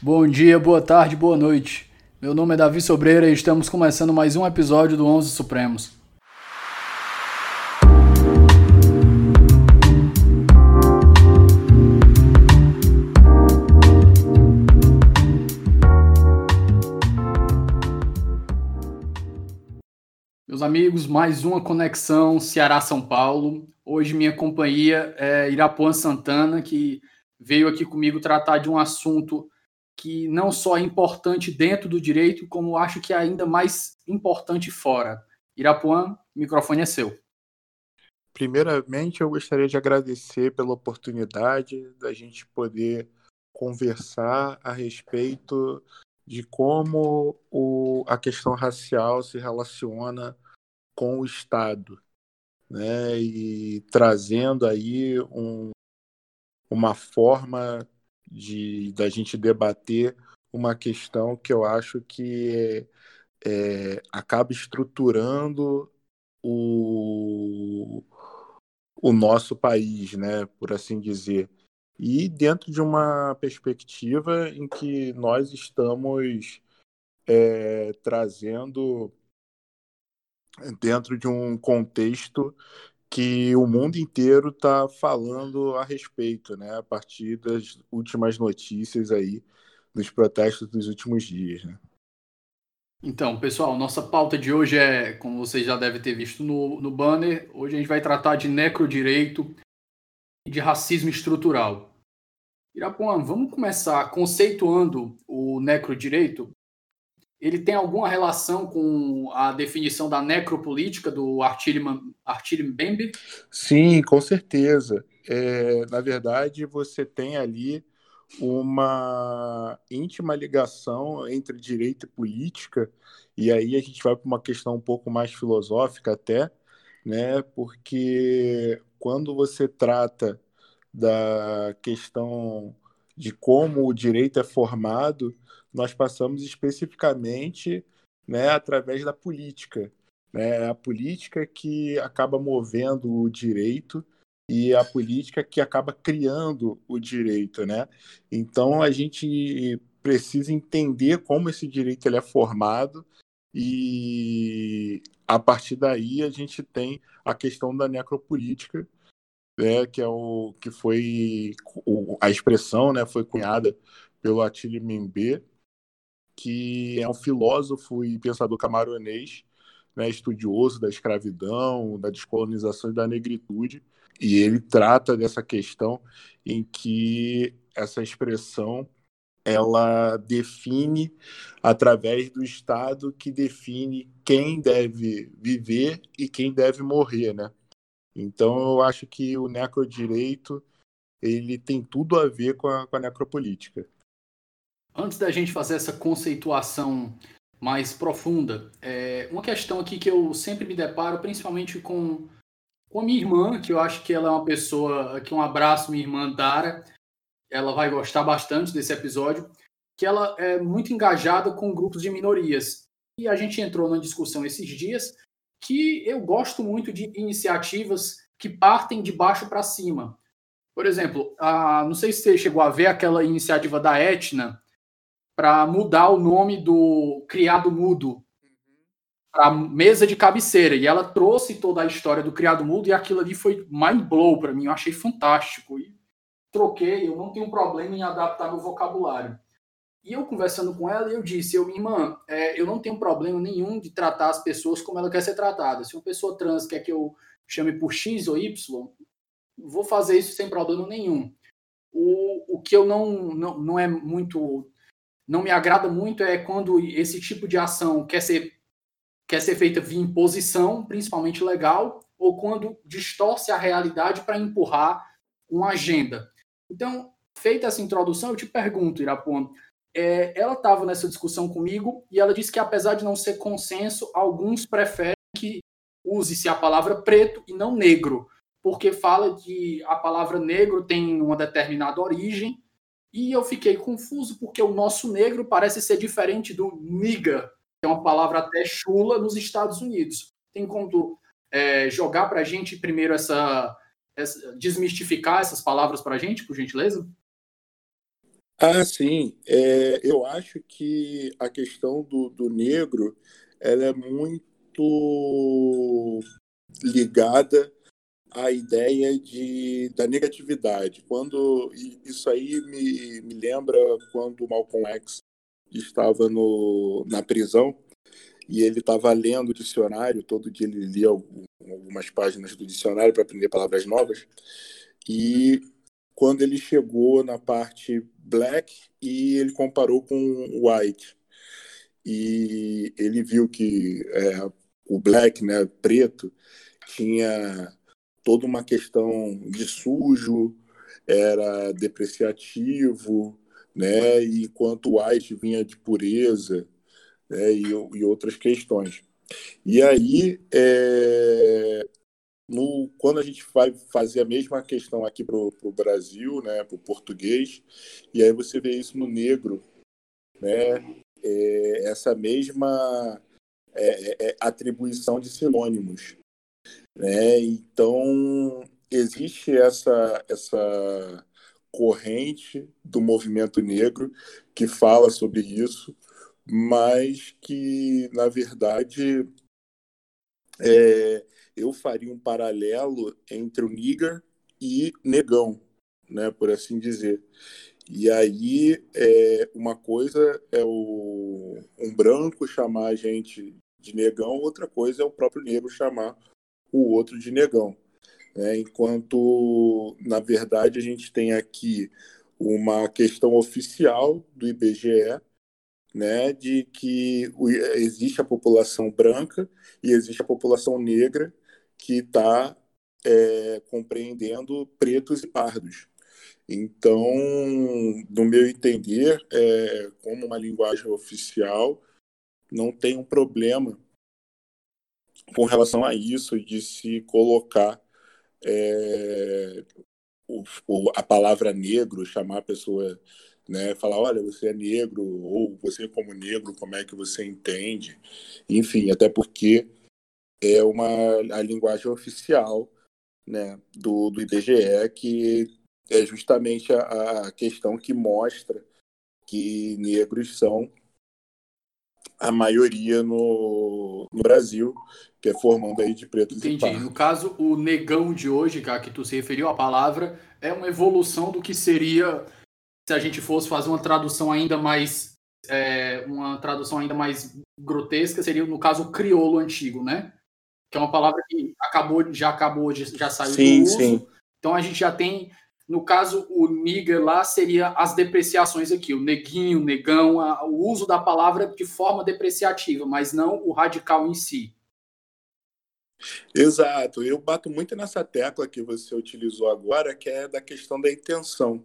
Bom dia, boa tarde, boa noite. Meu nome é Davi Sobreira e estamos começando mais um episódio do Onze Supremos. Meus amigos, mais uma conexão Ceará-São Paulo. Hoje minha companhia é Irapuã Santana, que veio aqui comigo tratar de um assunto que não só é importante dentro do direito, como acho que é ainda mais importante fora. Irapuã, o microfone é seu. Primeiramente, eu gostaria de agradecer pela oportunidade da gente poder conversar a respeito de como o, a questão racial se relaciona com o Estado, né? E trazendo aí um, uma forma de da gente debater uma questão que eu acho que é, acaba estruturando o, o nosso país, né, por assim dizer. E dentro de uma perspectiva em que nós estamos é, trazendo dentro de um contexto que o mundo inteiro está falando a respeito, né? A partir das últimas notícias aí dos protestos dos últimos dias, né? Então, pessoal, nossa pauta de hoje é, como vocês já devem ter visto no, no banner, hoje a gente vai tratar de necrodireito e de racismo estrutural. Irapuã, vamos começar conceituando o necrodireito ele tem alguma relação com a definição da necropolítica do Artílio Mbembe? Sim, com certeza. É, na verdade, você tem ali uma íntima ligação entre direito e política, e aí a gente vai para uma questão um pouco mais filosófica até, né? Porque quando você trata da questão de como o direito é formado, nós passamos especificamente né, através da política. Né? É a política que acaba movendo o direito e a política que acaba criando o direito. Né? Então, a gente precisa entender como esse direito ele é formado e a partir daí a gente tem a questão da necropolítica, né, que é o que foi o, a expressão, né, foi cunhada pelo Attila Mbembe, que é um filósofo e pensador camaronês, né, estudioso da escravidão, da descolonização e da negritude, e ele trata dessa questão em que essa expressão ela define através do Estado que define quem deve viver e quem deve morrer, né? Então eu acho que o necrodireito ele tem tudo a ver com a, com a necropolítica. Antes da gente fazer essa conceituação mais profunda, é, uma questão aqui que eu sempre me deparo, principalmente com, com a minha irmã, que eu acho que ela é uma pessoa, aqui um abraço, minha irmã Dara, ela vai gostar bastante desse episódio, que ela é muito engajada com grupos de minorias. E a gente entrou na discussão esses dias que eu gosto muito de iniciativas que partem de baixo para cima. Por exemplo, a, não sei se você chegou a ver aquela iniciativa da Etna, para mudar o nome do criado mudo para mesa de cabeceira. E ela trouxe toda a história do criado mudo e aquilo ali foi mind blow para mim. Eu achei fantástico. E troquei, eu não tenho problema em adaptar meu vocabulário. E eu conversando com ela, eu disse, eu, minha irmã, é, eu não tenho problema nenhum de tratar as pessoas como ela quer ser tratada. Se uma pessoa trans quer que eu chame por X ou Y, vou fazer isso sem problema nenhum. O, o que eu não, não, não é muito não me agrada muito é quando esse tipo de ação quer ser, quer ser feita via imposição, principalmente legal, ou quando distorce a realidade para empurrar uma agenda. Então, feita essa introdução, eu te pergunto, Irapuã, é, ela estava nessa discussão comigo e ela disse que, apesar de não ser consenso, alguns preferem que use-se a palavra preto e não negro, porque fala que a palavra negro tem uma determinada origem e eu fiquei confuso porque o nosso negro parece ser diferente do nigga, que é uma palavra até chula nos Estados Unidos. Tem como é, jogar para a gente primeiro essa, essa, desmistificar essas palavras para a gente, por gentileza? Ah, sim. É, eu acho que a questão do, do negro ela é muito ligada à ideia de, da negatividade. Quando isso aí me, me lembra quando o Malcolm X estava no, na prisão e ele estava lendo o dicionário, todo dia ele lia algumas páginas do dicionário para aprender palavras novas. E quando ele chegou na parte black e ele comparou com white. E ele viu que é, o black, né, preto, tinha toda uma questão de sujo, era depreciativo, né, enquanto o white vinha de pureza né, e, e outras questões. E aí, é, no, quando a gente vai fazer a mesma questão aqui para o Brasil, né, para o português, e aí você vê isso no negro, né, é, essa mesma é, é, é atribuição de sinônimos. Né? Então, existe essa, essa corrente do movimento negro que fala sobre isso, mas que, na verdade, é, eu faria um paralelo entre o nigger e negão, né, por assim dizer. E aí, é, uma coisa é o, um branco chamar a gente de negão, outra coisa é o próprio negro chamar o outro de negão. Né? Enquanto, na verdade, a gente tem aqui uma questão oficial do IBGE, né, de que existe a população branca e existe a população negra que está é, compreendendo pretos e pardos. Então, no meu entender, é, como uma linguagem oficial, não tem um problema com relação a isso de se colocar é, o, a palavra negro, chamar a pessoa, né, falar, olha, você é negro, ou você como negro, como é que você entende? Enfim, até porque é uma a linguagem oficial né, do, do IBGE, que é justamente a, a questão que mostra que negros são a maioria no, no Brasil, que é formando aí de pretos Entendi. e No caso, o negão de hoje, cara, que tu se referiu à palavra, é uma evolução do que seria se a gente fosse fazer uma tradução ainda mais é, uma tradução ainda mais grotesca, seria no caso o crioulo antigo, né? que é uma palavra que acabou, já acabou, já saiu sim, do uso. Sim. Então a gente já tem, no caso, o nigger lá seria as depreciações aqui, o neguinho, o negão, a, o uso da palavra de forma depreciativa, mas não o radical em si. Exato, eu bato muito nessa tecla que você utilizou agora, que é da questão da intenção.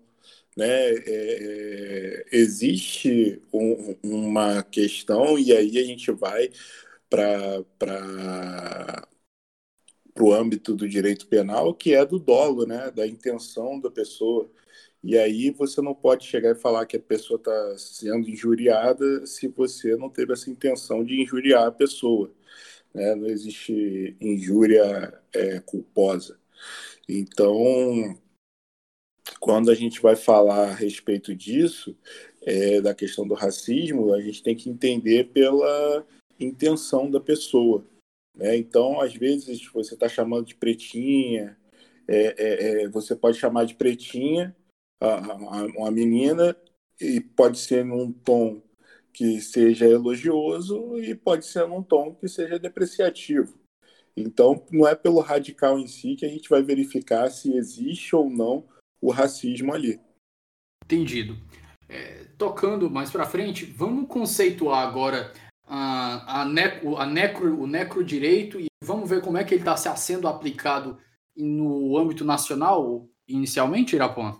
Né? É, é, existe um, uma questão, e aí a gente vai para o âmbito do direito penal, que é do dolo, né? da intenção da pessoa. E aí você não pode chegar e falar que a pessoa está sendo injuriada se você não teve essa intenção de injuriar a pessoa. Né? Não existe injúria é, culposa. Então, quando a gente vai falar a respeito disso, é, da questão do racismo, a gente tem que entender pela intenção da pessoa. Né? Então, às vezes, você está chamando de pretinha, é, é, é, você pode chamar de pretinha uma menina e pode ser num tom que seja elogioso e pode ser num tom que seja depreciativo. Então, não é pelo radical em si que a gente vai verificar se existe ou não o racismo ali. Entendido. É, tocando mais para frente, vamos conceituar agora a, a, necro, a necro, o necrodireito e vamos ver como é que ele está sendo aplicado no âmbito nacional inicialmente, Irapuã?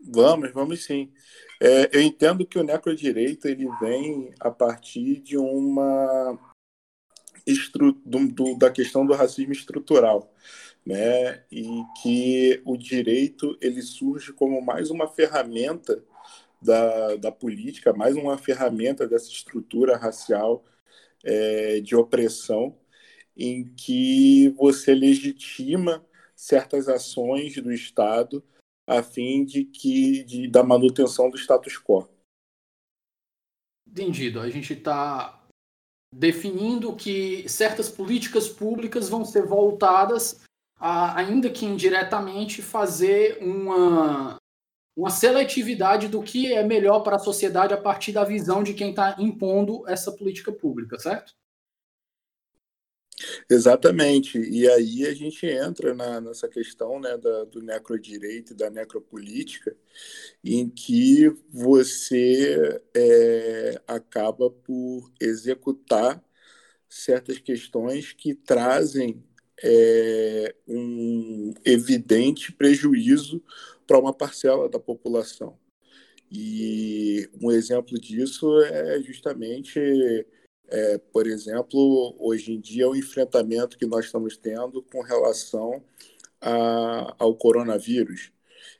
Vamos, vamos sim. É, eu entendo que o necrodireito ele vem a partir de uma estru, do, do, da questão do racismo estrutural, né? E que o direito ele surge como mais uma ferramenta da, da política, mais uma ferramenta dessa estrutura racial é, de opressão, em que você legitima certas ações do Estado a fim de que de, da manutenção do status quo. Entendido. A gente está definindo que certas políticas públicas vão ser voltadas a, ainda que indiretamente, fazer uma, uma seletividade do que é melhor para a sociedade a partir da visão de quem está impondo essa política pública, certo? Exatamente. E aí a gente entra na, nessa questão né, da, do necrodireito e da necropolítica, em que você é, acaba por executar certas questões que trazem é, um evidente prejuízo para uma parcela da população. E um exemplo disso é justamente é, por exemplo, hoje em dia, o enfrentamento que nós estamos tendo com relação a, ao coronavírus,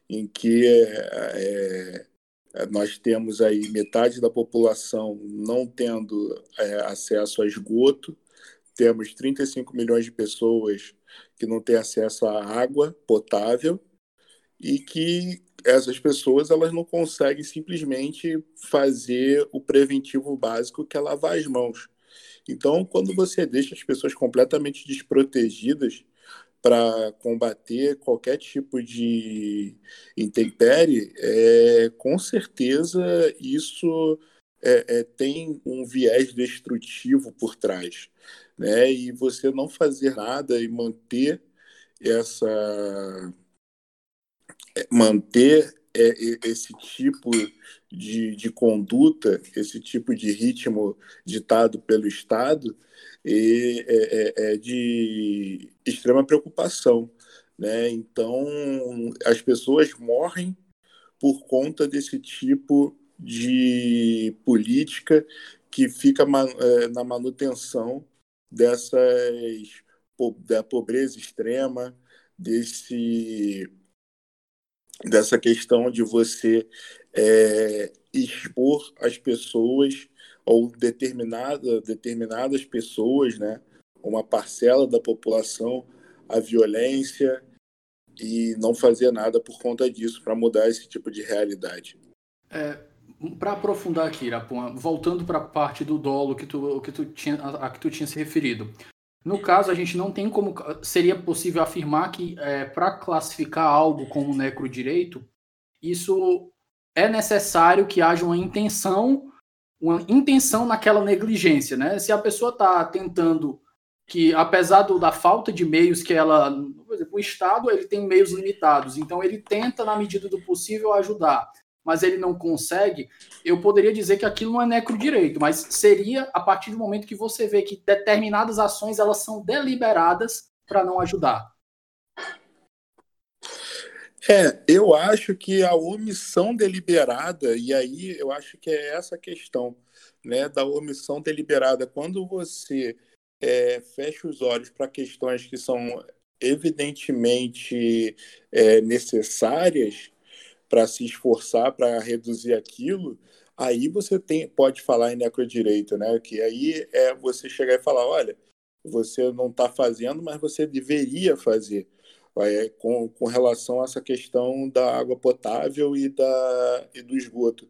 em que é, é, nós temos aí metade da população não tendo é, acesso a esgoto, temos 35 milhões de pessoas que não têm acesso à água potável e que essas pessoas elas não conseguem simplesmente fazer o preventivo básico que é lavar as mãos. Então, quando você deixa as pessoas completamente desprotegidas para combater qualquer tipo de intempérie, é, com certeza isso é, é, tem um viés destrutivo por trás. Né? E você não fazer nada e manter essa manter é, esse tipo de, de conduta, esse tipo de ritmo ditado pelo Estado, é, é, é de extrema preocupação. Né? Então, as pessoas morrem por conta desse tipo de política que fica é, na manutenção dessas da pobreza extrema, desse dessa questão de você é, expor as pessoas ou determinada, determinadas pessoas, né, uma parcela da população à violência e não fazer nada por conta disso para mudar esse tipo de realidade. É, para aprofundar aqui, Irapuã, voltando para a parte do dolo que tu, que tu tinha, a que tu tinha se referido. No caso, a gente não tem como. Seria possível afirmar que, é, para classificar algo como necrodireito, isso é necessário que haja uma intenção, uma intenção naquela negligência, né? Se a pessoa está tentando que, apesar do, da falta de meios que ela, por exemplo, o Estado ele tem meios limitados, então ele tenta na medida do possível ajudar mas ele não consegue, eu poderia dizer que aquilo não é necrodireito, mas seria a partir do momento que você vê que determinadas ações elas são deliberadas para não ajudar. É, eu acho que a omissão deliberada, e aí eu acho que é essa a questão, né, da omissão deliberada. Quando você é, fecha os olhos para questões que são evidentemente é, necessárias, para se esforçar para reduzir aquilo, aí você tem, pode falar em necrodireito, né? Que aí é você chegar e falar, olha, você não está fazendo, mas você deveria fazer. É, com, com relação a essa questão da água potável e, da, e do esgoto.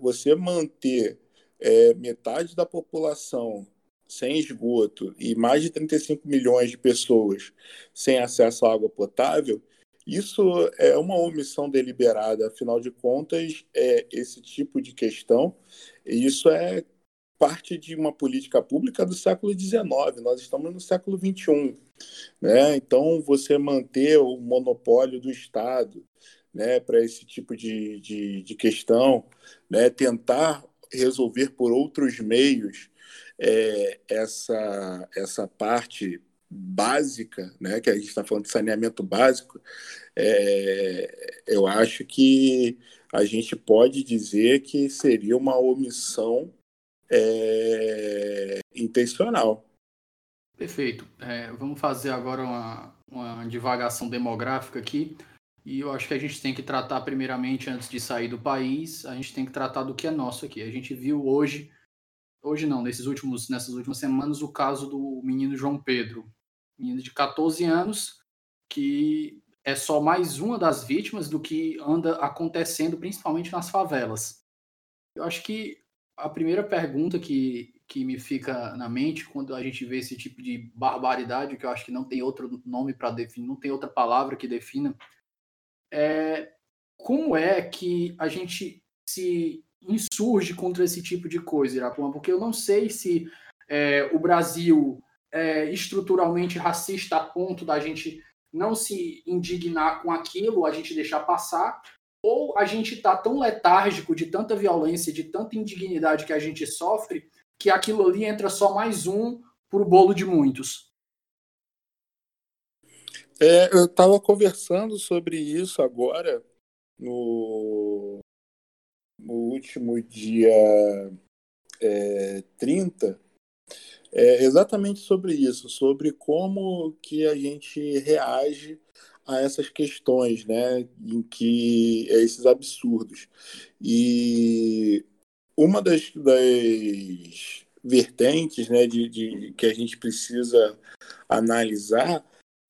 Você manter é, metade da população sem esgoto e mais de 35 milhões de pessoas sem acesso à água potável, isso é uma omissão deliberada, afinal de contas, é esse tipo de questão, isso é parte de uma política pública do século XIX, nós estamos no século XXI. Né? Então, você manter o monopólio do Estado né, para esse tipo de, de, de questão, né, tentar resolver por outros meios é, essa, essa parte básica, né, que a gente está falando de saneamento básico, é, eu acho que a gente pode dizer que seria uma omissão é, intencional. Perfeito. É, vamos fazer agora uma, uma divagação demográfica aqui. E eu acho que a gente tem que tratar, primeiramente, antes de sair do país, a gente tem que tratar do que é nosso aqui. A gente viu hoje, hoje não, nesses últimos, nessas últimas semanas, o caso do menino João Pedro, menino de 14 anos, que é só mais uma das vítimas do que anda acontecendo, principalmente nas favelas. Eu acho que a primeira pergunta que, que me fica na mente quando a gente vê esse tipo de barbaridade, que eu acho que não tem outro nome para definir, não tem outra palavra que defina, é como é que a gente se insurge contra esse tipo de coisa, Irapuma? Porque eu não sei se é, o Brasil é estruturalmente racista a ponto da gente não se indignar com aquilo, a gente deixar passar, ou a gente está tão letárgico de tanta violência, de tanta indignidade que a gente sofre, que aquilo ali entra só mais um para o bolo de muitos. É, eu estava conversando sobre isso agora no, no último dia é, 30, é exatamente sobre isso, sobre como que a gente reage a essas questões, né, em que é esses absurdos. E uma das, das vertentes, né, de, de, que a gente precisa analisar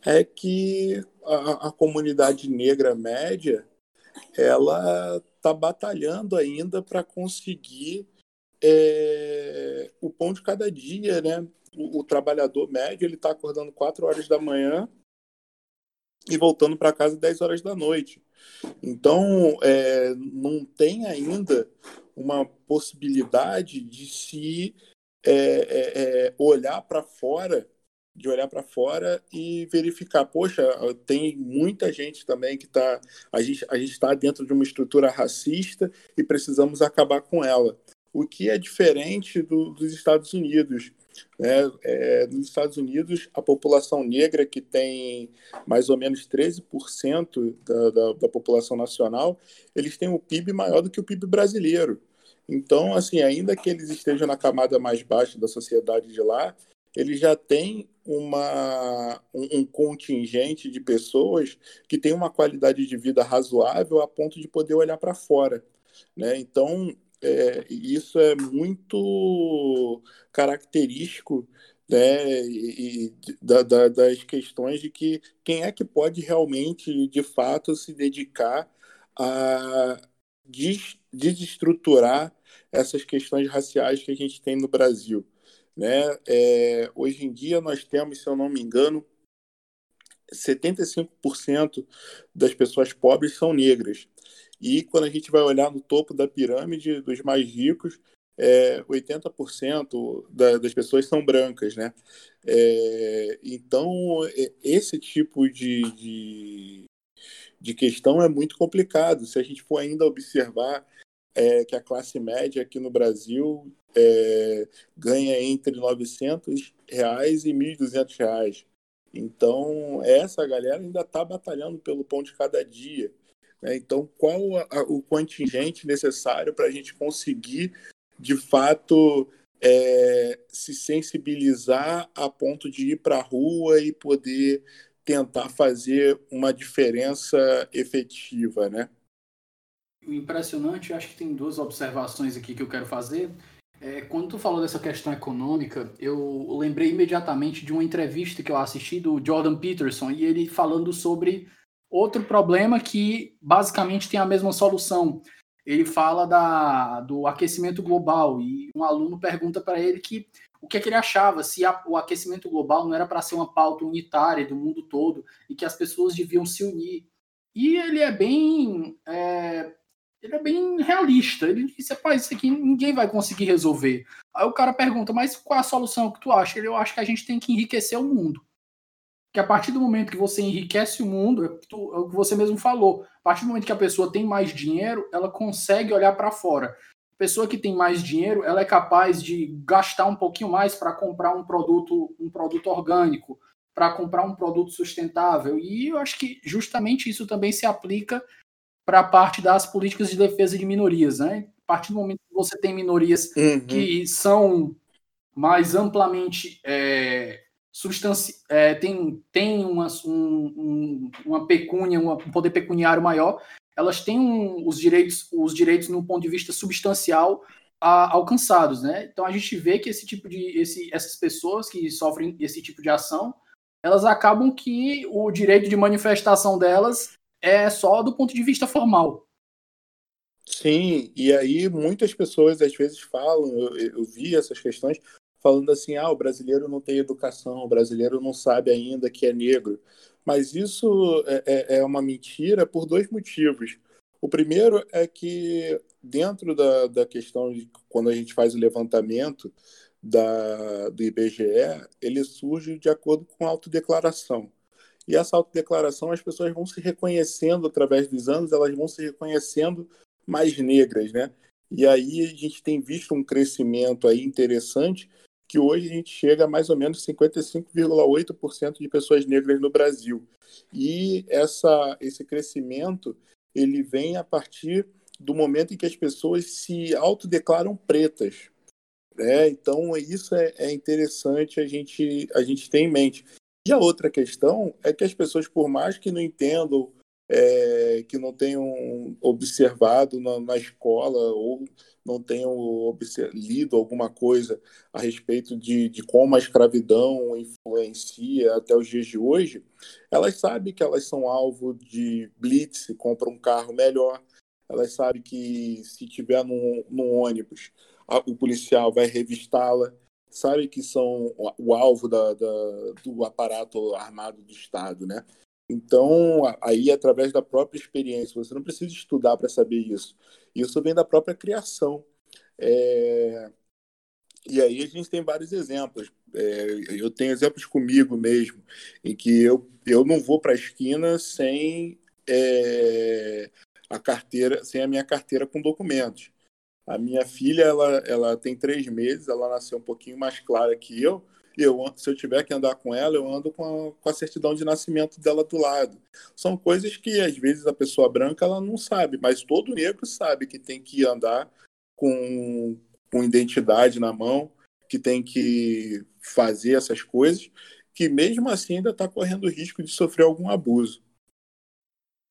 é que a, a comunidade negra média ela está batalhando ainda para conseguir é, o pão de cada dia, né? O, o trabalhador médio ele está acordando 4 horas da manhã e voltando para casa 10 horas da noite. Então, é, não tem ainda uma possibilidade de se é, é, é olhar para fora, de olhar para fora e verificar, poxa, tem muita gente também que está, a gente a está dentro de uma estrutura racista e precisamos acabar com ela o que é diferente do, dos Estados Unidos. Né? É, nos Estados Unidos, a população negra, que tem mais ou menos 13% da, da, da população nacional, eles têm um PIB maior do que o PIB brasileiro. Então, assim, ainda que eles estejam na camada mais baixa da sociedade de lá, eles já têm uma, um, um, contingente de pessoas que tem uma qualidade de vida razoável a ponto de poder olhar para fora. Né? Então, é, isso é muito característico né, e, e da, da, das questões de que quem é que pode realmente, de fato, se dedicar a des, desestruturar essas questões raciais que a gente tem no Brasil. Né? É, hoje em dia nós temos, se eu não me engano, 75% das pessoas pobres são negras. E quando a gente vai olhar no topo da pirâmide dos mais ricos, é, 80% da, das pessoas são brancas, né? É, então, esse tipo de, de, de, questão é muito complicado. Se a gente for ainda observar é, que a classe média aqui no Brasil é, ganha entre 900 reais e 1.200 reais. Então, essa galera ainda está batalhando pelo pão de cada dia. Né? Então, qual a, o contingente necessário para a gente conseguir, de fato, é, se sensibilizar a ponto de ir para a rua e poder tentar fazer uma diferença efetiva, né? O impressionante, acho que tem duas observações aqui que eu quero fazer. É, quando tu falou dessa questão econômica, eu lembrei imediatamente de uma entrevista que eu assisti do Jordan Peterson e ele falando sobre Outro problema que basicamente tem a mesma solução. Ele fala da, do aquecimento global e um aluno pergunta para ele que o que, é que, ele achava, se a, o aquecimento global não era para ser uma pauta unitária do mundo todo e que as pessoas deviam se unir. E ele é bem, é, ele é bem realista. Ele disse, rapaz, isso aqui ninguém vai conseguir resolver. Aí o cara pergunta, mas qual é a solução que tu acha? Ele, eu acho que a gente tem que enriquecer o mundo que a partir do momento que você enriquece o mundo, é, é o que você mesmo falou, a partir do momento que a pessoa tem mais dinheiro, ela consegue olhar para fora. A pessoa que tem mais dinheiro, ela é capaz de gastar um pouquinho mais para comprar um produto, um produto orgânico, para comprar um produto sustentável. E eu acho que justamente isso também se aplica para a parte das políticas de defesa de minorias, né? A partir do momento que você tem minorias uhum. que são mais amplamente é, substanci é, tem, tem uma, um, uma pecúnia, um poder pecuniário maior, elas têm um, os direitos, os direitos num ponto de vista substancial a, alcançados, né? Então a gente vê que esse tipo de esse, essas pessoas que sofrem esse tipo de ação, elas acabam que o direito de manifestação delas é só do ponto de vista formal. Sim, e aí muitas pessoas às vezes falam, eu, eu vi essas questões, falando assim: ah, o brasileiro não tem educação, o brasileiro não sabe ainda que é negro. Mas isso é, é, é uma mentira por dois motivos. O primeiro é que, dentro da, da questão de quando a gente faz o levantamento da, do IBGE, ele surge de acordo com a autodeclaração. E essa autodeclaração, as pessoas vão se reconhecendo através dos anos, elas vão se reconhecendo mais negras, né? E aí a gente tem visto um crescimento aí interessante que hoje a gente chega a mais ou menos 55,8% de pessoas negras no Brasil. E essa, esse crescimento ele vem a partir do momento em que as pessoas se autodeclaram pretas. Né? Então, isso é, é interessante a gente, a gente ter em mente. E a outra questão é que as pessoas, por mais que não entendam é, que não tenham observado na, na escola ou não tenham lido alguma coisa a respeito de, de como a escravidão influencia até os dias de hoje, elas sabem que elas são alvo de blitz, compram um carro melhor, elas sabem que se tiver num ônibus, a, o policial vai revistá-la, sabe que são o, alvo da, da, do aparato armado do Estado, né? Então, aí, através da própria experiência, você não precisa estudar para saber isso. Isso vem da própria criação. É... E aí a gente tem vários exemplos. É... Eu tenho exemplos comigo mesmo, em que eu, eu não vou para a esquina sem é... a carteira, sem a minha carteira com documentos. A minha filha, ela, ela tem três meses, ela nasceu um pouquinho mais clara que eu, eu, se eu tiver que andar com ela, eu ando com a, com a certidão de nascimento dela do lado. São coisas que, às vezes, a pessoa branca ela não sabe, mas todo negro sabe que tem que andar com, com identidade na mão, que tem que fazer essas coisas, que mesmo assim ainda está correndo risco de sofrer algum abuso.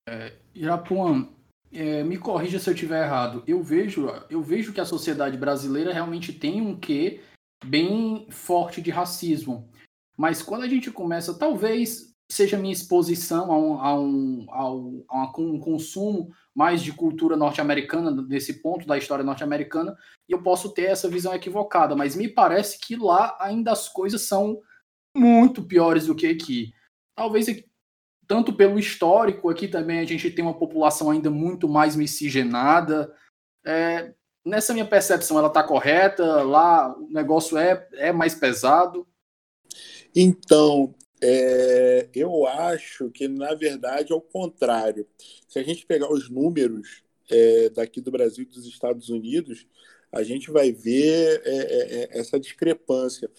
É, Irapuã, é, me corrija se eu estiver errado. Eu vejo, eu vejo que a sociedade brasileira realmente tem um quê bem forte de racismo. Mas quando a gente começa, talvez seja minha exposição a um, a um, a um, consumo mais de cultura norte-americana, desse ponto da história norte-americana, e eu posso ter essa visão equivocada, mas me parece que lá ainda as coisas são muito piores do que aqui. Talvez tanto pelo histórico, aqui também a gente tem uma população ainda muito mais miscigenada. É, nessa minha percepção, ela está correta? Lá o negócio é, é mais pesado? Então, é, eu acho que, na verdade, é o contrário. Se a gente pegar os números é, daqui do Brasil e dos Estados Unidos, a gente vai ver é, é, é essa discrepância.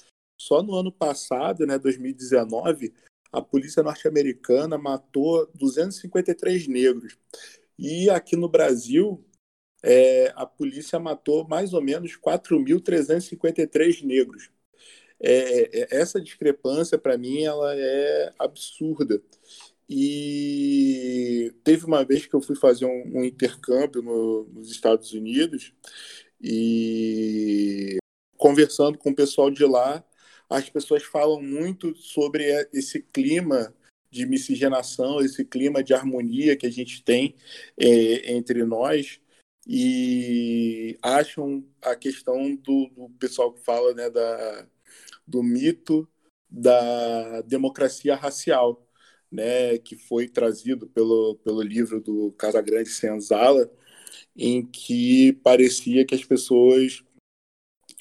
Só no ano passado, né, 2019, a polícia norte-americana matou 253 negros. E aqui no Brasil, é, a polícia matou mais ou menos 4.353 negros. É, é, essa discrepância, para mim, ela é absurda. E teve uma vez que eu fui fazer um, um intercâmbio no, nos Estados Unidos e conversando com o pessoal de lá, as pessoas falam muito sobre esse clima de miscigenação, esse clima de harmonia que a gente tem é, entre nós e acham a questão do, do pessoal que fala né, da, do mito da democracia racial, né, que foi trazido pelo, pelo livro do Casagrande Senzala, em que parecia que as pessoas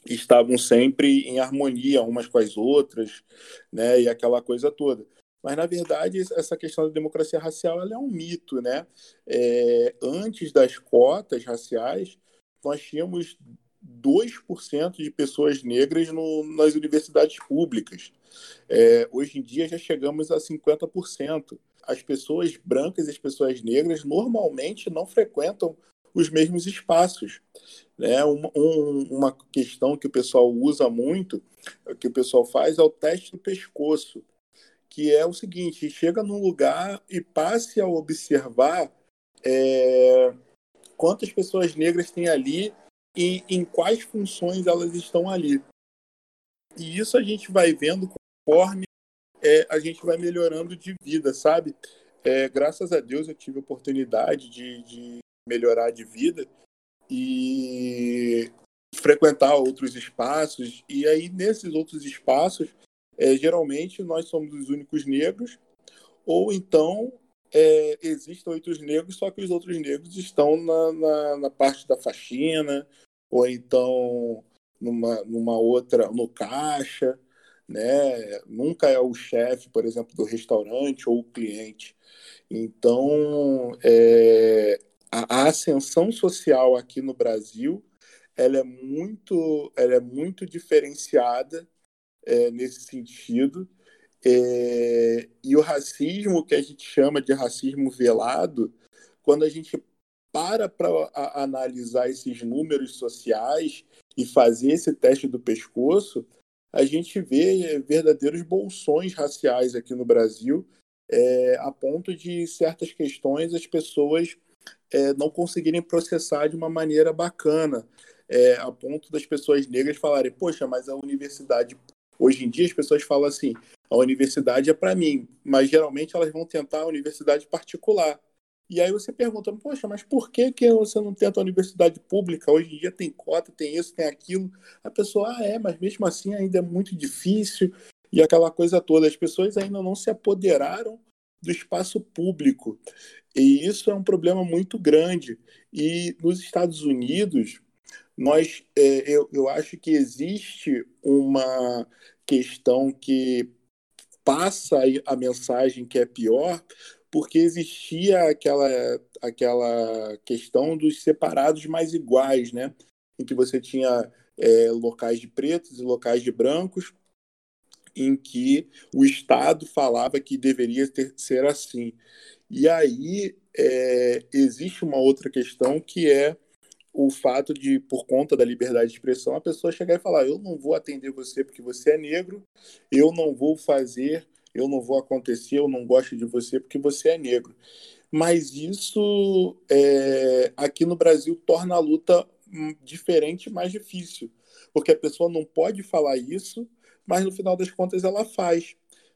estavam sempre em harmonia umas com as outras, né, e aquela coisa toda. Mas, na verdade, essa questão da democracia racial é um mito. Né? É, antes das cotas raciais, nós tínhamos 2% de pessoas negras no, nas universidades públicas. É, hoje em dia já chegamos a 50%. As pessoas brancas e as pessoas negras normalmente não frequentam os mesmos espaços. Né? Uma, um, uma questão que o pessoal usa muito, que o pessoal faz, é o teste do pescoço que é o seguinte: chega num lugar e passe a observar é, quantas pessoas negras tem ali e em quais funções elas estão ali. E isso a gente vai vendo conforme é, a gente vai melhorando de vida, sabe? É, graças a Deus eu tive a oportunidade de, de melhorar de vida e frequentar outros espaços. E aí, nesses outros espaços, é, geralmente nós somos os únicos negros, ou então é, existem outros negros, só que os outros negros estão na, na, na parte da faxina, ou então numa, numa outra, no caixa, né? Nunca é o chefe, por exemplo, do restaurante ou o cliente. Então, é, a, a, ascensão social aqui no Brasil, ela é muito, ela é muito diferenciada é, nesse sentido. É, e o racismo, que a gente chama de racismo velado, quando a gente para para analisar esses números sociais e fazer esse teste do pescoço, a gente vê verdadeiros bolsões raciais aqui no Brasil, é, a ponto de certas questões as pessoas é, não conseguirem processar de uma maneira bacana, é, a ponto das pessoas negras falarem: Poxa, mas a universidade. Hoje em dia as pessoas falam assim: a universidade é para mim, mas geralmente elas vão tentar a universidade particular. E aí você pergunta, poxa, mas por que, que você não tenta a universidade pública? Hoje em dia tem cota, tem isso, tem aquilo. A pessoa, ah, é, mas mesmo assim ainda é muito difícil. E aquela coisa toda. As pessoas ainda não se apoderaram do espaço público. E isso é um problema muito grande. E nos Estados Unidos, nós, é, eu, eu acho que existe uma questão que passa a mensagem que é pior, porque existia aquela, aquela questão dos separados mais iguais, né? em que você tinha é, locais de pretos e locais de brancos, em que o Estado falava que deveria ter, ser assim. E aí é, existe uma outra questão que é o fato de, por conta da liberdade de expressão, a pessoa chegar e falar: eu não vou atender você porque você é negro, eu não vou fazer eu não vou acontecer, eu não gosto de você porque você é negro. Mas isso é, aqui no Brasil torna a luta hum, diferente, mais difícil, porque a pessoa não pode falar isso, mas no final das contas ela faz.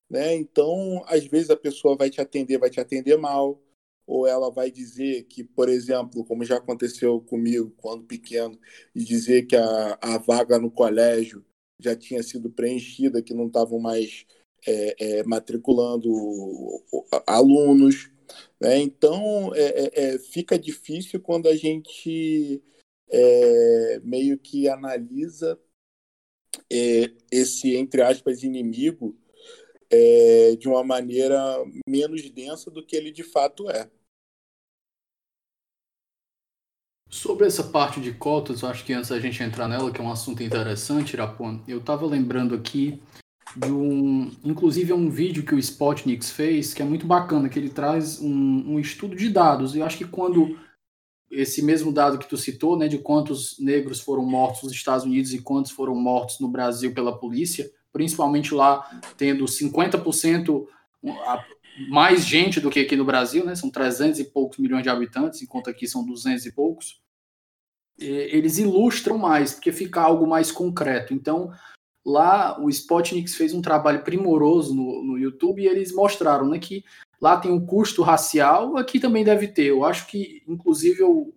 Né? Então, às vezes a pessoa vai te atender, vai te atender mal, ou ela vai dizer que, por exemplo, como já aconteceu comigo quando pequeno, e dizer que a, a vaga no colégio já tinha sido preenchida, que não estavam mais é, é, matriculando alunos. Né? Então, é, é, é, fica difícil quando a gente é, meio que analisa esse, entre aspas, inimigo de uma maneira menos densa do que ele de fato é. Sobre essa parte de cotas, acho que antes da gente entrar nela, que é um assunto interessante, Irapon, eu estava lembrando aqui de um, inclusive é um vídeo que o Spotnix fez, que é muito bacana, que ele traz um, um estudo de dados. E eu acho que quando esse mesmo dado que tu citou, né, de quantos negros foram mortos nos Estados Unidos e quantos foram mortos no Brasil pela polícia, principalmente lá tendo 50% mais gente do que aqui no Brasil, né, são 300 e poucos milhões de habitantes, enquanto aqui são 200 e poucos, eles ilustram mais, porque fica algo mais concreto. Então, lá o Spotnix fez um trabalho primoroso no, no YouTube e eles mostraram né, que lá tem um custo racial, aqui também deve ter. Eu acho que, inclusive, eu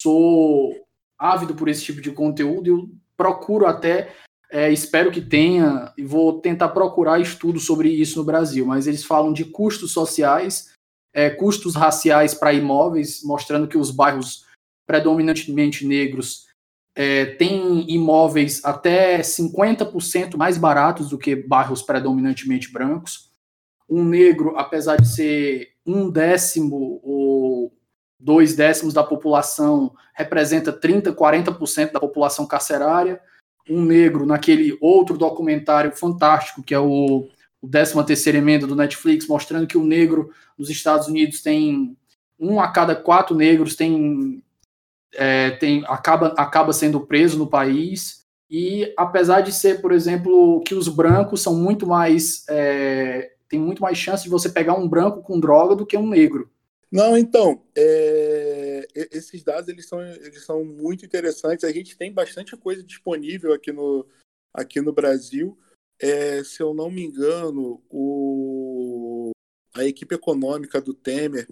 sou ávido por esse tipo de conteúdo e eu procuro até, é, espero que tenha, e vou tentar procurar estudos sobre isso no Brasil, mas eles falam de custos sociais, é, custos raciais para imóveis, mostrando que os bairros predominantemente negros é, tem imóveis até 50% mais baratos do que bairros predominantemente brancos. Um negro, apesar de ser um décimo ou dois décimos da população, representa 30%, 40% da população carcerária. Um negro, naquele outro documentário fantástico, que é o, o 13 emenda do Netflix, mostrando que o negro nos Estados Unidos tem um a cada quatro negros tem é, tem, acaba, acaba sendo preso no país. E apesar de ser, por exemplo, que os brancos são muito mais. É, tem muito mais chance de você pegar um branco com droga do que um negro. Não, então, é, esses dados eles são, eles são muito interessantes. A gente tem bastante coisa disponível aqui no, aqui no Brasil, é, se eu não me engano, o, a equipe econômica do Temer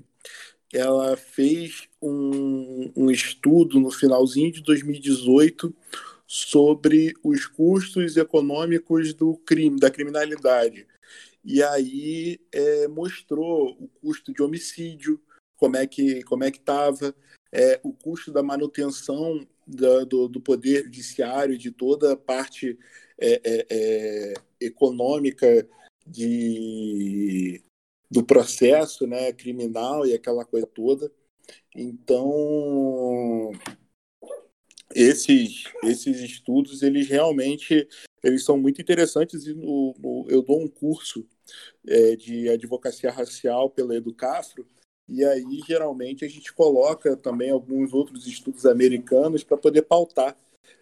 ela fez um, um estudo no finalzinho de 2018 sobre os custos econômicos do crime, da criminalidade. E aí é, mostrou o custo de homicídio, como é que como é que estava, é, o custo da manutenção da, do, do, poder judiciário, de toda a parte é, é, é, econômica de, do processo né, criminal e aquela coisa toda. Então, esses, esses estudos, eles realmente eles são muito interessantes e no, no, eu dou um curso é, de advocacia racial pela Educafro e aí geralmente a gente coloca também alguns outros estudos americanos para poder pautar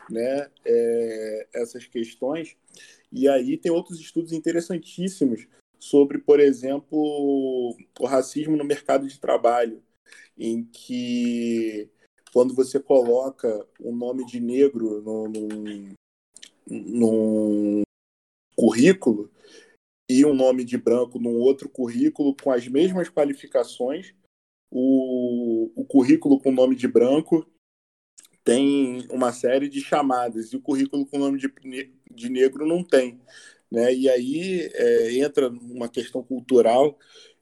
né, é, essas questões. E aí tem outros estudos interessantíssimos sobre, por exemplo, o racismo no mercado de trabalho, em que quando você coloca um nome de negro num, num currículo e um nome de branco num outro currículo com as mesmas qualificações, o, o currículo com nome de branco tem uma série de chamadas e o currículo com nome de, de negro não tem. Né? E aí é, entra uma questão cultural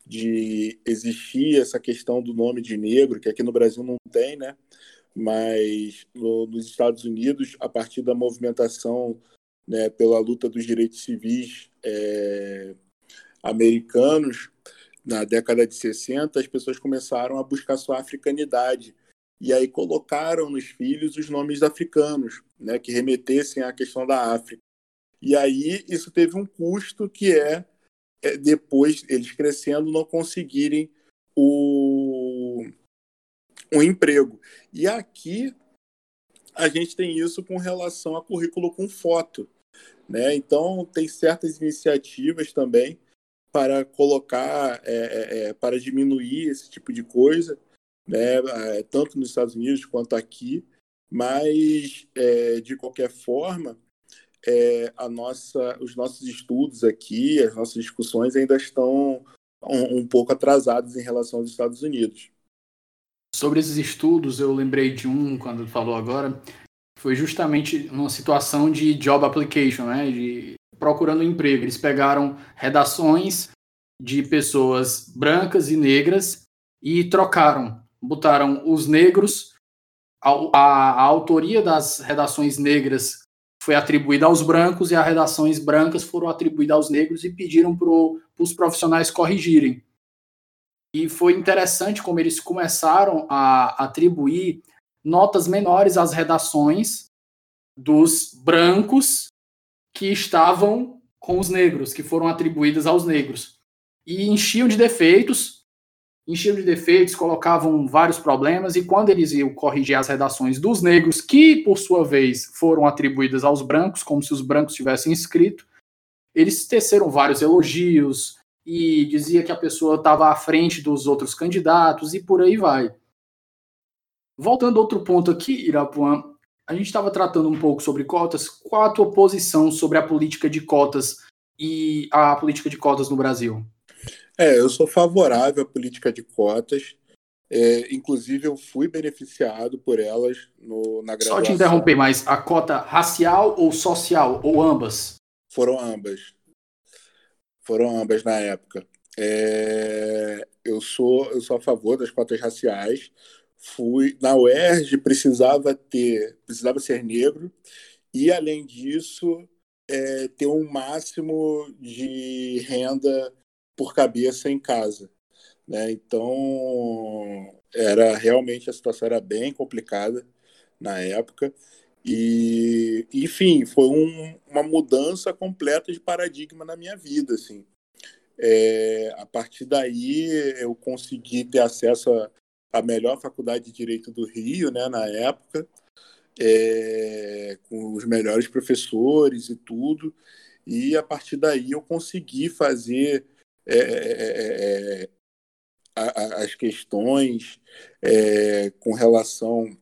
de existir essa questão do nome de negro, que aqui no Brasil não tem, né? mas no, nos Estados Unidos, a partir da movimentação né, pela luta dos direitos civis é, americanos, na década de 60, as pessoas começaram a buscar sua africanidade e aí colocaram nos filhos os nomes africanos, né, que remetessem à questão da África. E aí isso teve um custo que é, é depois eles crescendo não conseguirem o, o emprego. E aqui a gente tem isso com relação a currículo com foto. Né? Então, tem certas iniciativas também para colocar, é, é, é para diminuir esse tipo de coisa né, é, tanto nos Estados Unidos quanto aqui, mas é, de qualquer forma, é, a nossa, os nossos estudos aqui, as nossas discussões ainda estão um, um pouco atrasados em relação aos Estados Unidos. Sobre esses estudos, eu lembrei de um quando falou agora, foi justamente uma situação de job application, né, de procurando emprego. Eles pegaram redações de pessoas brancas e negras e trocaram botaram os negros, a, a, a autoria das redações negras foi atribuída aos brancos e as redações brancas foram atribuídas aos negros e pediram para os profissionais corrigirem. E foi interessante como eles começaram a atribuir notas menores às redações dos brancos que estavam com os negros, que foram atribuídas aos negros. E enchiam de defeitos, enchiam de defeitos, colocavam vários problemas, e quando eles iam corrigir as redações dos negros, que por sua vez foram atribuídas aos brancos, como se os brancos tivessem escrito, eles teceram vários elogios e dizia que a pessoa estava à frente dos outros candidatos e por aí vai. Voltando a outro ponto aqui, Irapuã, a gente estava tratando um pouco sobre cotas. Qual a tua posição sobre a política de cotas e a política de cotas no Brasil? É, eu sou favorável à política de cotas. É, inclusive, eu fui beneficiado por elas no, na graduação. Só te interromper, mas a cota racial ou social, ou ambas? Foram ambas. Foram ambas na época. É, eu, sou, eu sou a favor das cotas raciais. Fui na UERJ, precisava ter, precisava ser negro, e além disso, é, ter um máximo de renda por cabeça em casa. Né? Então, era realmente a situação era bem complicada na época. E, enfim, foi um, uma mudança completa de paradigma na minha vida. Assim. É, a partir daí, eu consegui ter acesso à melhor faculdade de Direito do Rio, né, na época, é, com os melhores professores e tudo. E a partir daí eu consegui fazer é é, é, é, a, as questões com relação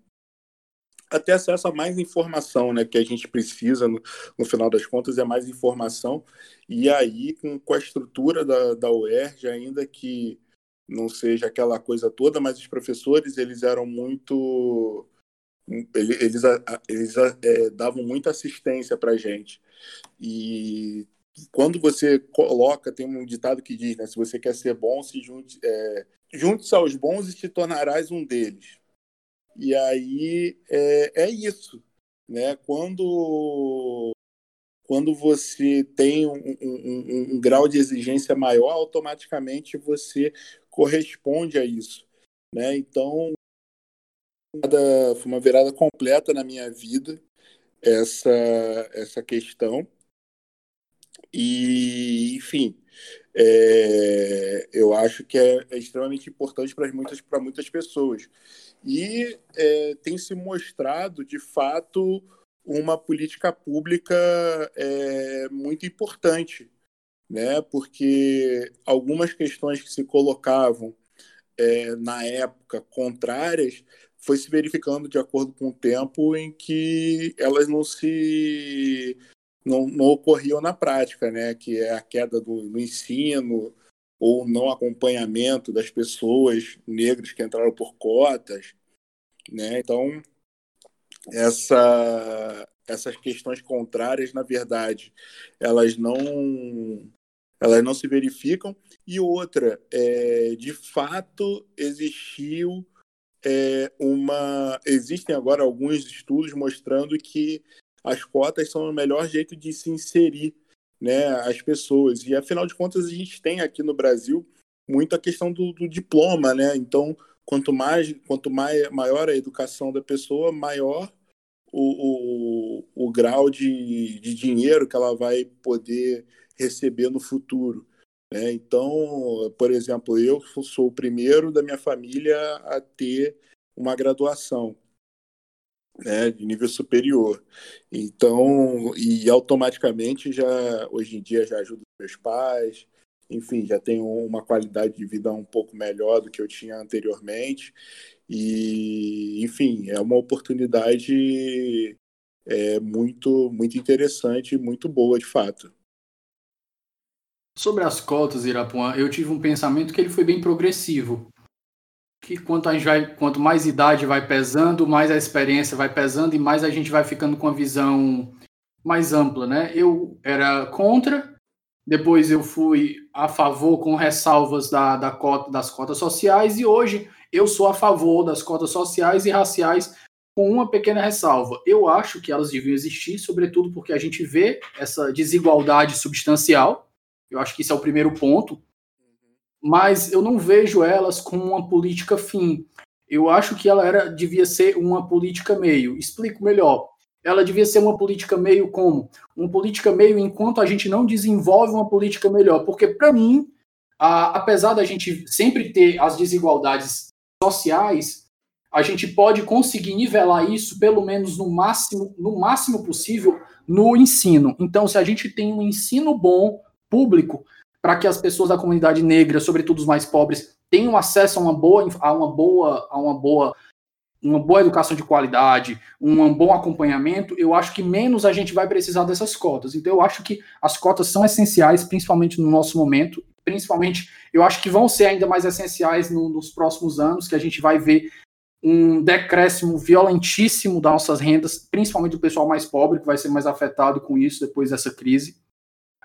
a ter acesso a mais informação, né? Que a gente precisa, no, no final das contas, é mais informação. E aí, com, com a estrutura da, da UERJ, ainda que não seja aquela coisa toda, mas os professores, eles eram muito... Eles, eles, é, davam muita assistência para gente. E quando você coloca, tem um ditado que diz, né? Se você quer ser bom, se junte, é, junte-se aos bons e te tornarás um deles. E aí é, é isso, né? Quando quando você tem um, um, um, um, grau de exigência maior, automaticamente você corresponde a isso, né? Então, foi uma virada completa na minha vida essa essa questão e enfim é, eu acho que é, é extremamente importante para muitas muitas pessoas e é, tem se mostrado, de fato, uma política pública é, muito importante, né? porque algumas questões que se colocavam é, na época contrárias foi se verificando de acordo com o tempo em que elas não se não, não ocorriam na prática, né? que é a queda do, do ensino, ou não acompanhamento das pessoas negras que entraram por cotas, né? Então essa, essas questões contrárias, na verdade, elas não elas não se verificam e outra, é, de fato existiu é, uma existem agora alguns estudos mostrando que as cotas são o melhor jeito de se inserir né, as pessoas. E afinal de contas, a gente tem aqui no Brasil muito a questão do, do diploma, né? Então, quanto mais, quanto mais, maior a educação da pessoa, maior o, o, o grau de, de dinheiro que ela vai poder receber no futuro. Né? Então, por exemplo, eu sou o primeiro da minha família a ter uma graduação né, de nível superior. Então, e automaticamente já hoje em dia já ajudo meus pais, enfim, já tenho uma qualidade de vida um pouco melhor do que eu tinha anteriormente. E, enfim, é uma oportunidade é, muito, muito interessante e muito boa, de fato. Sobre as cotas, Irapuã, eu tive um pensamento que ele foi bem progressivo que quanto a gente vai, quanto mais idade vai pesando, mais a experiência vai pesando e mais a gente vai ficando com a visão mais ampla, né? Eu era contra, depois eu fui a favor com ressalvas da, da cota, das cotas sociais e hoje eu sou a favor das cotas sociais e raciais com uma pequena ressalva. Eu acho que elas deviam existir, sobretudo porque a gente vê essa desigualdade substancial. Eu acho que isso é o primeiro ponto mas eu não vejo elas como uma política fim. Eu acho que ela era, devia ser uma política meio. Explico melhor. Ela devia ser uma política meio como? Uma política meio enquanto a gente não desenvolve uma política melhor. Porque, para mim, a, apesar da gente sempre ter as desigualdades sociais, a gente pode conseguir nivelar isso, pelo menos no máximo, no máximo possível, no ensino. Então, se a gente tem um ensino bom, público, para que as pessoas da comunidade negra, sobretudo os mais pobres, tenham acesso a uma boa, a uma boa, a uma boa, uma boa educação de qualidade, um bom acompanhamento, eu acho que menos a gente vai precisar dessas cotas. Então eu acho que as cotas são essenciais, principalmente no nosso momento, principalmente eu acho que vão ser ainda mais essenciais no, nos próximos anos, que a gente vai ver um decréscimo violentíssimo das nossas rendas, principalmente do pessoal mais pobre, que vai ser mais afetado com isso depois dessa crise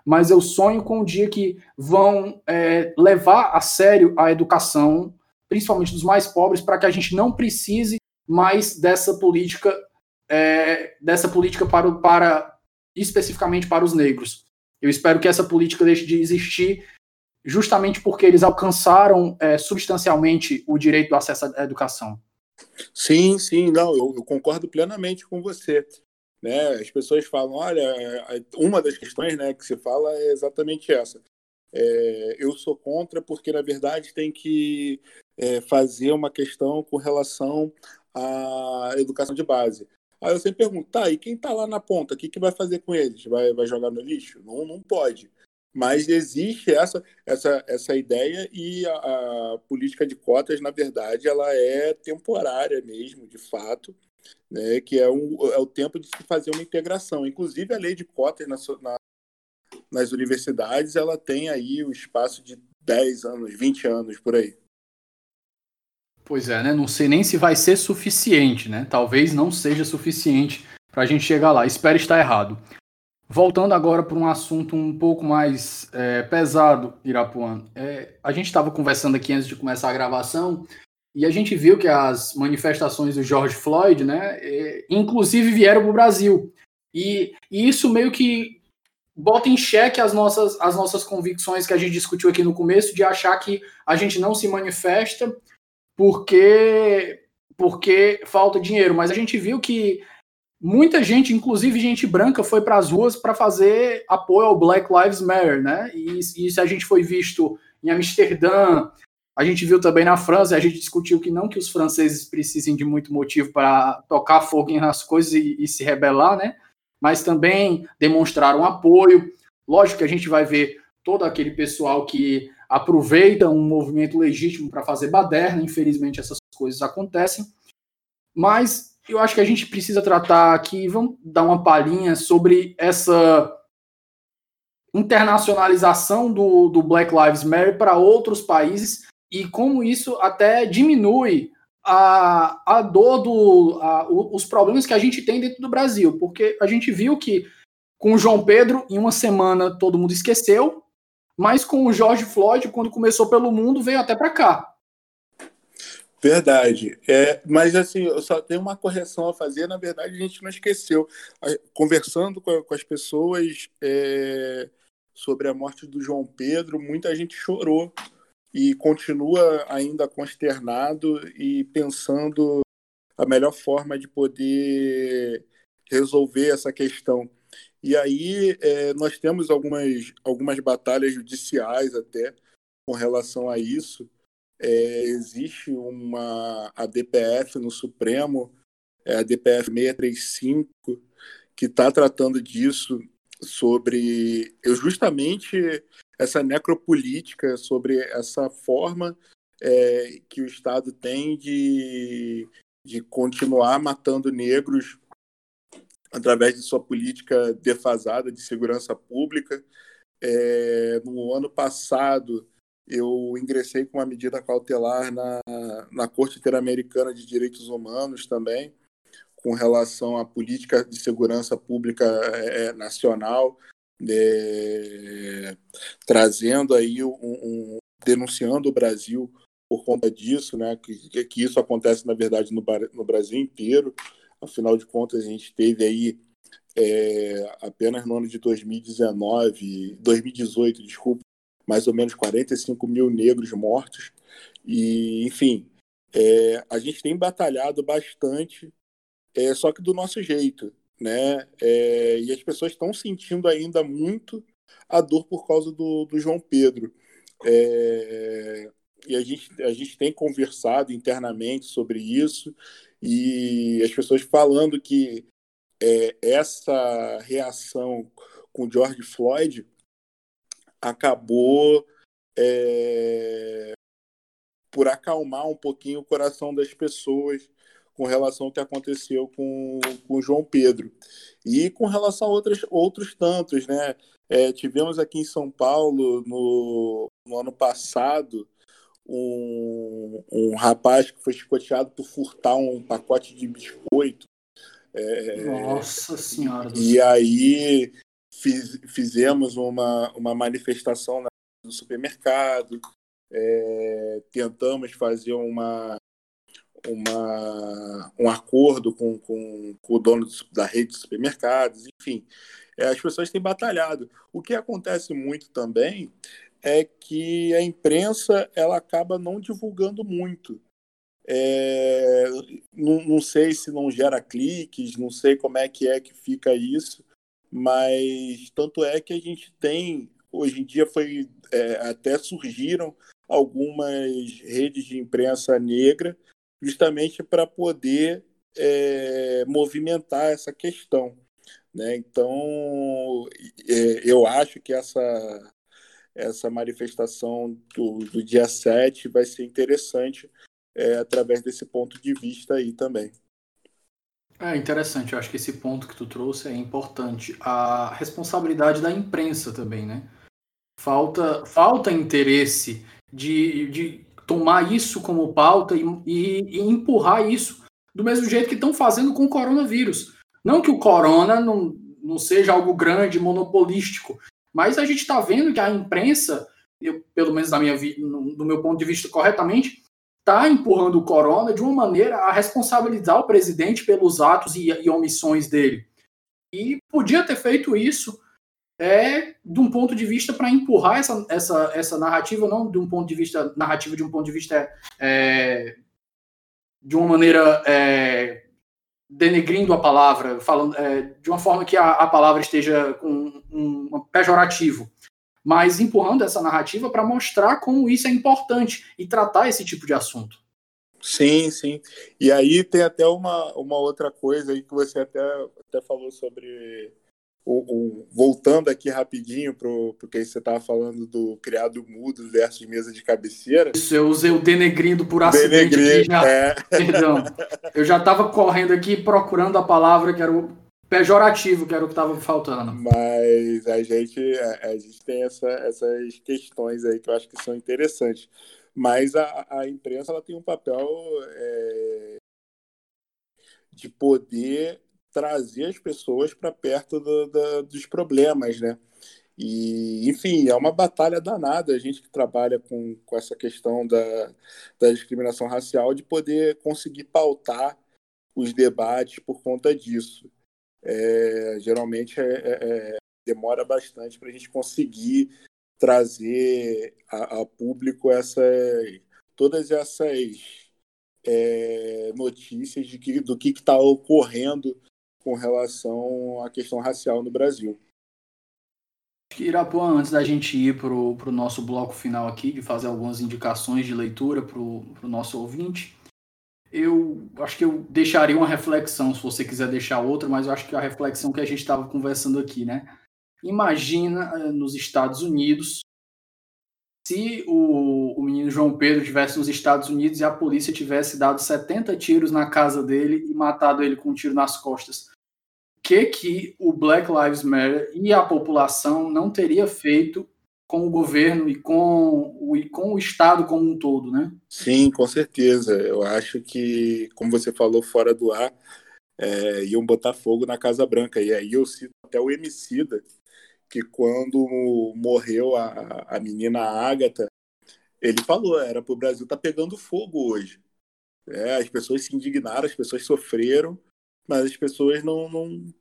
mas eu sonho com o dia que vão é, levar a sério a educação, principalmente dos mais pobres, para que a gente não precise mais dessa política, é, dessa política para, para especificamente para os negros. Eu espero que essa política deixe de existir justamente porque eles alcançaram é, substancialmente o direito do acesso à educação. Sim, sim, não, eu, eu concordo plenamente com você. Né? As pessoas falam, olha, uma das questões né, que se fala é exatamente essa. É, eu sou contra porque, na verdade, tem que é, fazer uma questão com relação à educação de base. Aí eu sempre pergunto, tá, e quem está lá na ponta, o que, que vai fazer com eles? Vai, vai jogar no lixo? Não, não pode. Mas existe essa, essa, essa ideia e a, a política de cotas, na verdade, ela é temporária mesmo, de fato né, que é, um, é o tempo de se fazer uma integração. Inclusive, a lei de cotas na, na, nas universidades, ela tem aí o espaço de 10 anos, 20 anos, por aí. Pois é, né? Não sei nem se vai ser suficiente, né? Talvez não seja suficiente para a gente chegar lá. Espero estar errado. Voltando agora para um assunto um pouco mais é, pesado, Irapuã. É, a gente estava conversando aqui antes de começar a gravação e a gente viu que as manifestações do George Floyd, né, é, inclusive vieram para o Brasil. E, e, isso meio que bota em xeque as nossas, as nossas convicções que a gente discutiu aqui no começo, de achar que a gente não se manifesta porque porque falta dinheiro. Mas a gente viu que muita gente, inclusive gente branca, foi para as ruas para fazer apoio ao Black Lives Matter, né? E, isso a gente foi visto em Amsterdã, a gente viu também na França, a gente discutiu que não que os franceses precisem de muito motivo para tocar fogo nas coisas e, e, se rebelar, né? Mas também demonstraram apoio. Lógico que a gente vai ver todo aquele pessoal que aproveita um movimento legítimo para fazer baderna, infelizmente essas coisas acontecem. Mas eu acho que a gente precisa tratar aqui, vamos dar uma palhinha sobre essa internacionalização do, do Black Lives Matter para outros países e como isso até diminui a, a dor do a, os problemas que a gente tem dentro do Brasil, porque a gente viu que com o João Pedro em uma semana todo mundo esqueceu, mas com o George Floyd quando começou pelo mundo veio até para cá. Verdade. É, mas assim, eu só tenho uma correção a fazer. Na verdade, a gente não esqueceu. Conversando com, com as pessoas é, sobre a morte do João Pedro, muita gente chorou e continua ainda consternado e pensando a melhor forma de poder resolver essa questão. E aí é, nós temos algumas, algumas batalhas judiciais até com relação a isso é, existe uma a DPF no Supremo, é a DPF 635, que está tratando disso sobre justamente essa necropolítica, sobre essa forma é, que o Estado tem de, de continuar matando negros através de sua política defasada de segurança pública. É, no ano passado, eu ingressei com uma medida cautelar na, na Corte Interamericana de Direitos Humanos também, com relação à política de segurança pública é, nacional, é, trazendo aí um, um, denunciando o Brasil por conta disso, né, que, que isso acontece na verdade no, no Brasil inteiro. Afinal de contas, a gente teve aí é, apenas no ano de 2019, 2018, desculpa, mais ou menos 45 mil negros mortos. E, enfim, é, a gente tem batalhado bastante, é, só que do nosso jeito, né? É, e as pessoas estão sentindo ainda muito a dor por causa do, do João Pedro. É, e a gente, a gente tem conversado internamente sobre isso, e as pessoas falando que é, essa reação com George Floyd acabou é, por acalmar um pouquinho o coração das pessoas com relação ao que aconteceu com, com João Pedro. E com relação a outros, outros tantos, né? É, tivemos aqui em São Paulo, no, no ano passado, um, um rapaz que foi chicoteado por furtar um pacote de biscoito. É, Nossa Senhora! E aí fiz, fizemos uma, uma manifestação no supermercado, é, tentamos fazer uma, uma, um acordo com, com, com o dono da rede de supermercados, enfim. É, as pessoas têm batalhado. O que acontece muito também é que a imprensa ela acaba não divulgando muito. É, não, não, sei se não gera cliques, não sei como é que é que fica isso, mas tanto é que a gente tem, hoje em dia foi é, até surgiram algumas redes de imprensa negra justamente para poder é, movimentar essa questão. Né? Então, é, eu acho que essa, essa manifestação do, do dia 7 vai ser interessante é, através desse ponto de vista aí também. É interessante, eu acho que esse ponto que tu trouxe é importante. A responsabilidade da imprensa também, né? Falta, falta interesse de, de tomar isso como pauta e, e, e empurrar isso do mesmo jeito que estão fazendo com o coronavírus. Não que o corona não, não seja algo grande, monopolístico, mas a gente está vendo que a imprensa, eu, pelo menos na minha, no, do meu ponto de vista corretamente, está empurrando o corona de uma maneira a responsabilizar o presidente pelos atos e, e omissões dele. E podia ter feito isso é de um ponto de vista para empurrar essa, essa, essa narrativa, não de um ponto de vista narrativa, de um ponto de vista é, de uma maneira é, denegrindo a palavra, falando é, de uma forma que a, a palavra esteja com um, um, pejorativo, mas empurrando essa narrativa para mostrar como isso é importante e tratar esse tipo de assunto. Sim, sim. E aí tem até uma, uma outra coisa aí que você até, até falou sobre o, o, voltando aqui rapidinho para o que você estava falando do criado mudo versus mesa de cabeceira. Isso, eu usei o denegrindo por acidente aqui já. É. Perdão. Eu já estava correndo aqui procurando a palavra que era o pejorativo, que era o que estava faltando. Mas a gente, a, a, gente tem essa, essas questões aí que eu acho que são interessantes. Mas a, a imprensa ela tem um papel é, de poder trazer as pessoas para perto do, do, dos problemas, né? E, enfim, é uma batalha danada a gente que trabalha com, com essa questão da, da discriminação racial de poder conseguir pautar os debates por conta disso. É, geralmente é, é, é demora bastante para a gente conseguir trazer a, a público essa, todas essas é, notícias de que, do que está ocorrendo com relação à questão racial no Brasil. Irapuã, antes da gente ir para o nosso bloco final aqui, de fazer algumas indicações de leitura para o nosso ouvinte, eu acho que eu deixaria uma reflexão, se você quiser deixar outra, mas eu acho que a reflexão que a gente estava conversando aqui, né? Imagina eh, nos Estados Unidos se o, o menino João Pedro estivesse nos Estados Unidos e a polícia tivesse dado 70 tiros na casa dele e matado ele com um tiro nas costas que que o Black Lives Matter e a população não teria feito com o governo e com o, e com o Estado como um todo, né? Sim, com certeza. Eu acho que, como você falou fora do ar, é, iam botar fogo na Casa Branca. E aí eu cito até o Emicida, que quando morreu a, a menina Ágata, ele falou, era para o Brasil tá pegando fogo hoje. É, as pessoas se indignaram, as pessoas sofreram, mas as pessoas não, não,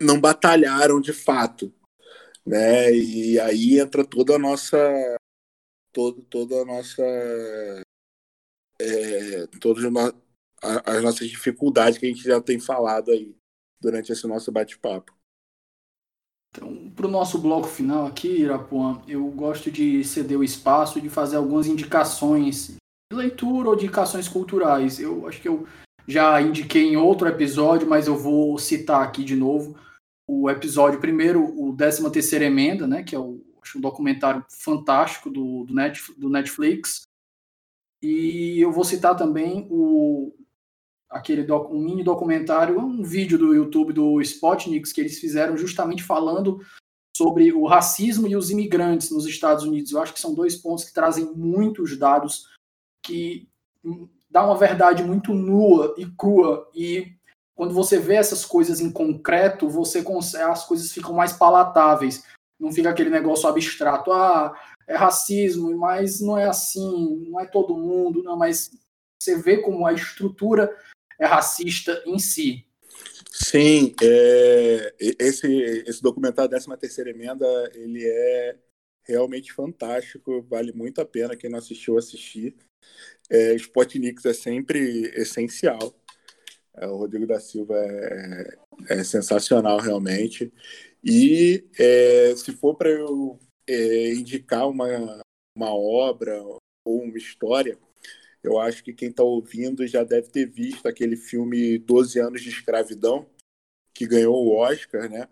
não batalharam de fato. Né? E aí entra toda a nossa todo, toda a nossa é, todas as nossas dificuldades que a gente já tem falado aí durante esse nosso bate-papo. Então, para o nosso bloco final aqui, Irapuã, eu gosto de ceder o espaço de fazer algumas indicações de leitura ou indicações culturais. Eu acho que eu já indiquei em outro episódio, mas eu vou citar aqui de novo o episódio primeiro, o 13 terceira emenda, né, que é o, acho um documentário fantástico do, do, do Netflix. E eu vou citar também o aquele doc, um mini documentário, um vídeo do YouTube do Spotniks que eles fizeram justamente falando sobre o racismo e os imigrantes nos Estados Unidos. Eu acho que são dois pontos que trazem muitos dados que dá uma verdade muito nua e crua e quando você vê essas coisas em concreto, você as coisas ficam mais palatáveis. Não fica aquele negócio abstrato, ah, é racismo, mas não é assim, não é todo mundo, não, mas você vê como a estrutura é racista em si. Sim, é, esse, esse documentário 13 terceira emenda, ele é realmente fantástico, vale muito a pena quem não assistiu assistir. É, Spotnix é sempre essencial. É, o Rodrigo da Silva é, é sensacional realmente. E é, se for para eu é, indicar uma, uma obra ou uma história, eu acho que quem está ouvindo já deve ter visto aquele filme 12 anos de escravidão, que ganhou o Oscar, né?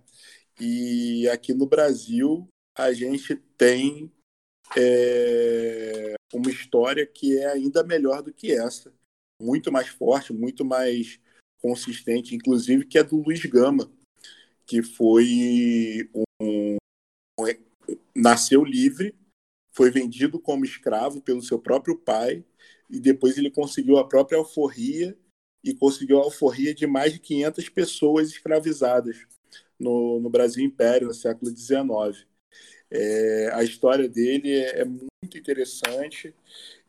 E aqui no Brasil a gente tem é, uma história que é ainda melhor do que essa. Muito mais forte, muito mais consistente, inclusive, que é do Luiz Gama, que foi um, um nasceu livre, foi vendido como escravo pelo seu próprio pai e depois ele conseguiu a própria alforria e conseguiu a alforria de mais de 500 pessoas escravizadas no, no Brasil Império, no século XIX. É, a história dele é, é, muito interessante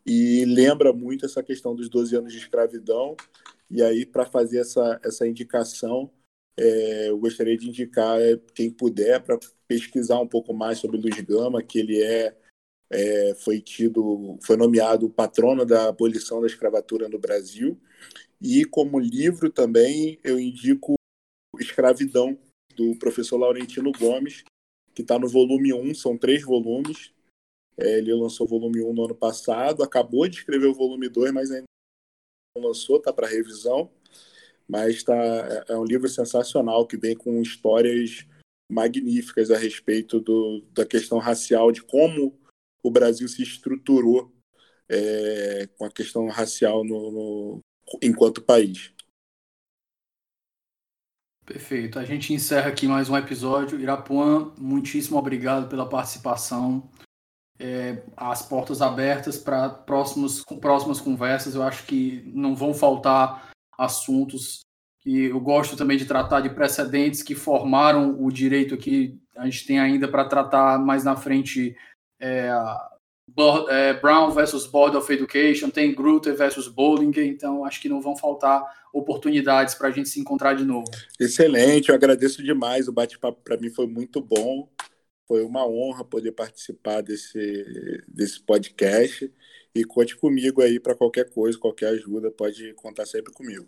e lembra muito essa questão dos 12 anos de escravidão. E aí, para fazer essa, essa indicação, é, eu gostaria de indicar é, quem puder para pesquisar um pouco mais sobre Luiz Gama, que ele é, é, foi tido, foi nomeado patrono da abolição da escravatura no Brasil. E como livro também eu indico Escravidão, do professor Laurentino Gomes, que está no volume 1, são três volumes. É, ele lançou o volume 1 no ano passado, acabou de escrever o volume 2, mas ainda não lançou, está para revisão. Mas tá, é, é um livro sensacional que vem com histórias magníficas a respeito do, da questão racial, de como o Brasil se estruturou é, com a questão racial no, no, enquanto país. Perfeito. A gente encerra aqui mais um episódio. Irapuã, muitíssimo obrigado pela participação. É, as portas abertas para próximas conversas. Eu acho que não vão faltar assuntos que eu gosto também de tratar de precedentes que formaram o direito aqui. A gente tem ainda para tratar mais na frente é, é, Brown versus Board of Education, tem Grutter versus Bollinger, então acho que não vão faltar oportunidades para a gente se encontrar de novo. Excelente, eu agradeço demais. O bate-papo para mim foi muito bom. Foi uma honra poder participar desse, desse podcast. E conte comigo aí para qualquer coisa, qualquer ajuda, pode contar sempre comigo.